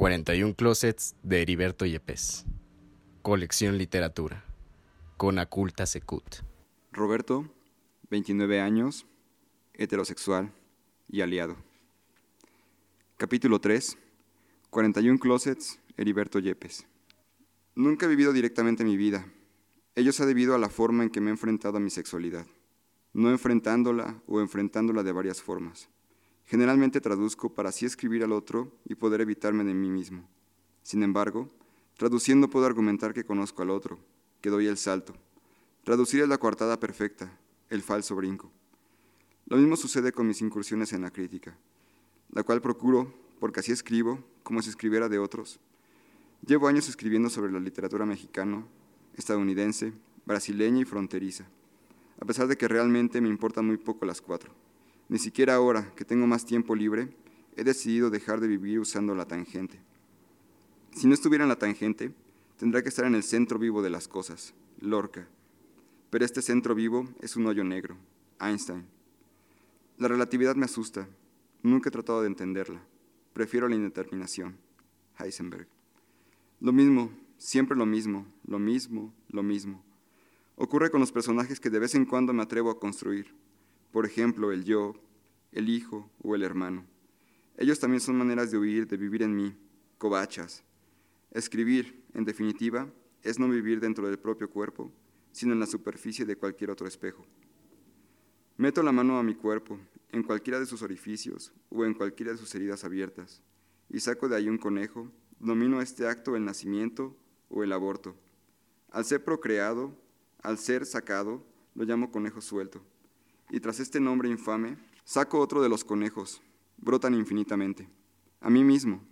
41 Closets de Heriberto Yepes. Colección Literatura. Con Aculta Secut. Roberto, 29 años, heterosexual y aliado. Capítulo 3. 41 Closets, Heriberto Yepes. Nunca he vivido directamente mi vida. Ello se ha debido a la forma en que me he enfrentado a mi sexualidad, no enfrentándola o enfrentándola de varias formas. Generalmente traduzco para así escribir al otro y poder evitarme de mí mismo. Sin embargo, traduciendo puedo argumentar que conozco al otro, que doy el salto. Traducir es la coartada perfecta, el falso brinco. Lo mismo sucede con mis incursiones en la crítica, la cual procuro, porque así escribo, como si escribiera de otros. Llevo años escribiendo sobre la literatura mexicana, estadounidense, brasileña y fronteriza, a pesar de que realmente me importan muy poco las cuatro. Ni siquiera ahora, que tengo más tiempo libre, he decidido dejar de vivir usando la tangente. Si no estuviera en la tangente, tendría que estar en el centro vivo de las cosas, Lorca. Pero este centro vivo es un hoyo negro, Einstein. La relatividad me asusta. Nunca he tratado de entenderla. Prefiero la indeterminación, Heisenberg. Lo mismo, siempre lo mismo, lo mismo, lo mismo. Ocurre con los personajes que de vez en cuando me atrevo a construir por ejemplo, el yo, el hijo o el hermano. Ellos también son maneras de huir, de vivir en mí, covachas. Escribir, en definitiva, es no vivir dentro del propio cuerpo, sino en la superficie de cualquier otro espejo. Meto la mano a mi cuerpo, en cualquiera de sus orificios o en cualquiera de sus heridas abiertas, y saco de ahí un conejo, domino este acto el nacimiento o el aborto. Al ser procreado, al ser sacado, lo llamo conejo suelto y tras este nombre infame, saco otro de los conejos, brotan infinitamente, a mí mismo.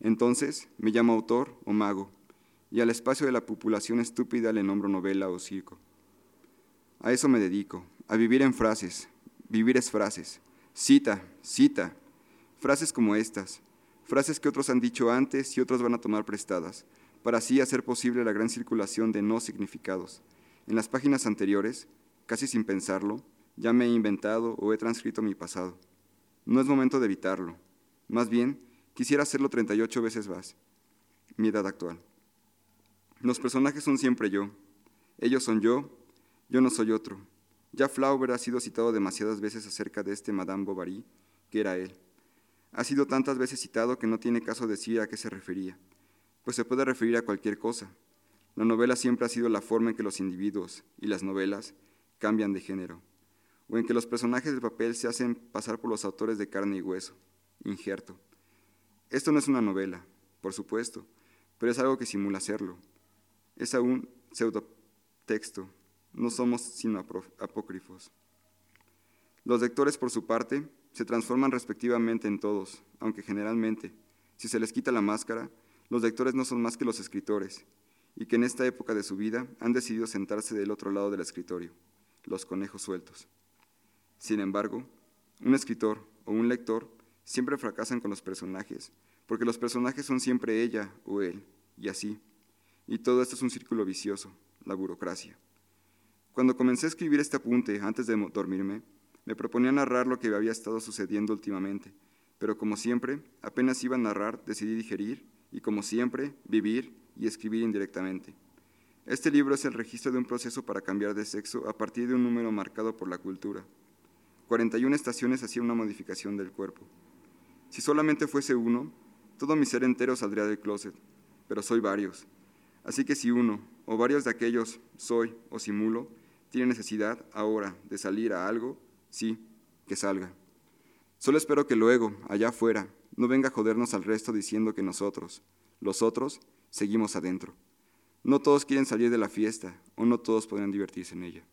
Entonces me llamo autor o mago, y al espacio de la populación estúpida le nombro novela o circo. A eso me dedico, a vivir en frases, vivir es frases, cita, cita, frases como estas, frases que otros han dicho antes y otros van a tomar prestadas, para así hacer posible la gran circulación de no significados. En las páginas anteriores, casi sin pensarlo, ya me he inventado o he transcrito mi pasado. No es momento de evitarlo. Más bien, quisiera hacerlo 38 veces más. Mi edad actual. Los personajes son siempre yo. Ellos son yo, yo no soy otro. Ya Flaubert ha sido citado demasiadas veces acerca de este Madame Bovary, que era él. Ha sido tantas veces citado que no tiene caso decir a qué se refería, pues se puede referir a cualquier cosa. La novela siempre ha sido la forma en que los individuos y las novelas cambian de género o en que los personajes del papel se hacen pasar por los autores de carne y hueso, injerto. Esto no es una novela, por supuesto, pero es algo que simula serlo. Es aún pseudotexto, no somos sino apócrifos. Los lectores, por su parte, se transforman respectivamente en todos, aunque generalmente, si se les quita la máscara, los lectores no son más que los escritores, y que en esta época de su vida han decidido sentarse del otro lado del escritorio, los conejos sueltos. Sin embargo, un escritor o un lector siempre fracasan con los personajes, porque los personajes son siempre ella o él, y así. Y todo esto es un círculo vicioso, la burocracia. Cuando comencé a escribir este apunte antes de dormirme, me proponía narrar lo que había estado sucediendo últimamente, pero como siempre, apenas iba a narrar, decidí digerir y como siempre, vivir y escribir indirectamente. Este libro es el registro de un proceso para cambiar de sexo a partir de un número marcado por la cultura. 41 estaciones hacía una modificación del cuerpo. Si solamente fuese uno, todo mi ser entero saldría del closet, pero soy varios. Así que si uno o varios de aquellos soy o simulo, tiene necesidad ahora de salir a algo, sí, que salga. Solo espero que luego, allá afuera, no venga a jodernos al resto diciendo que nosotros, los otros, seguimos adentro. No todos quieren salir de la fiesta o no todos podrán divertirse en ella.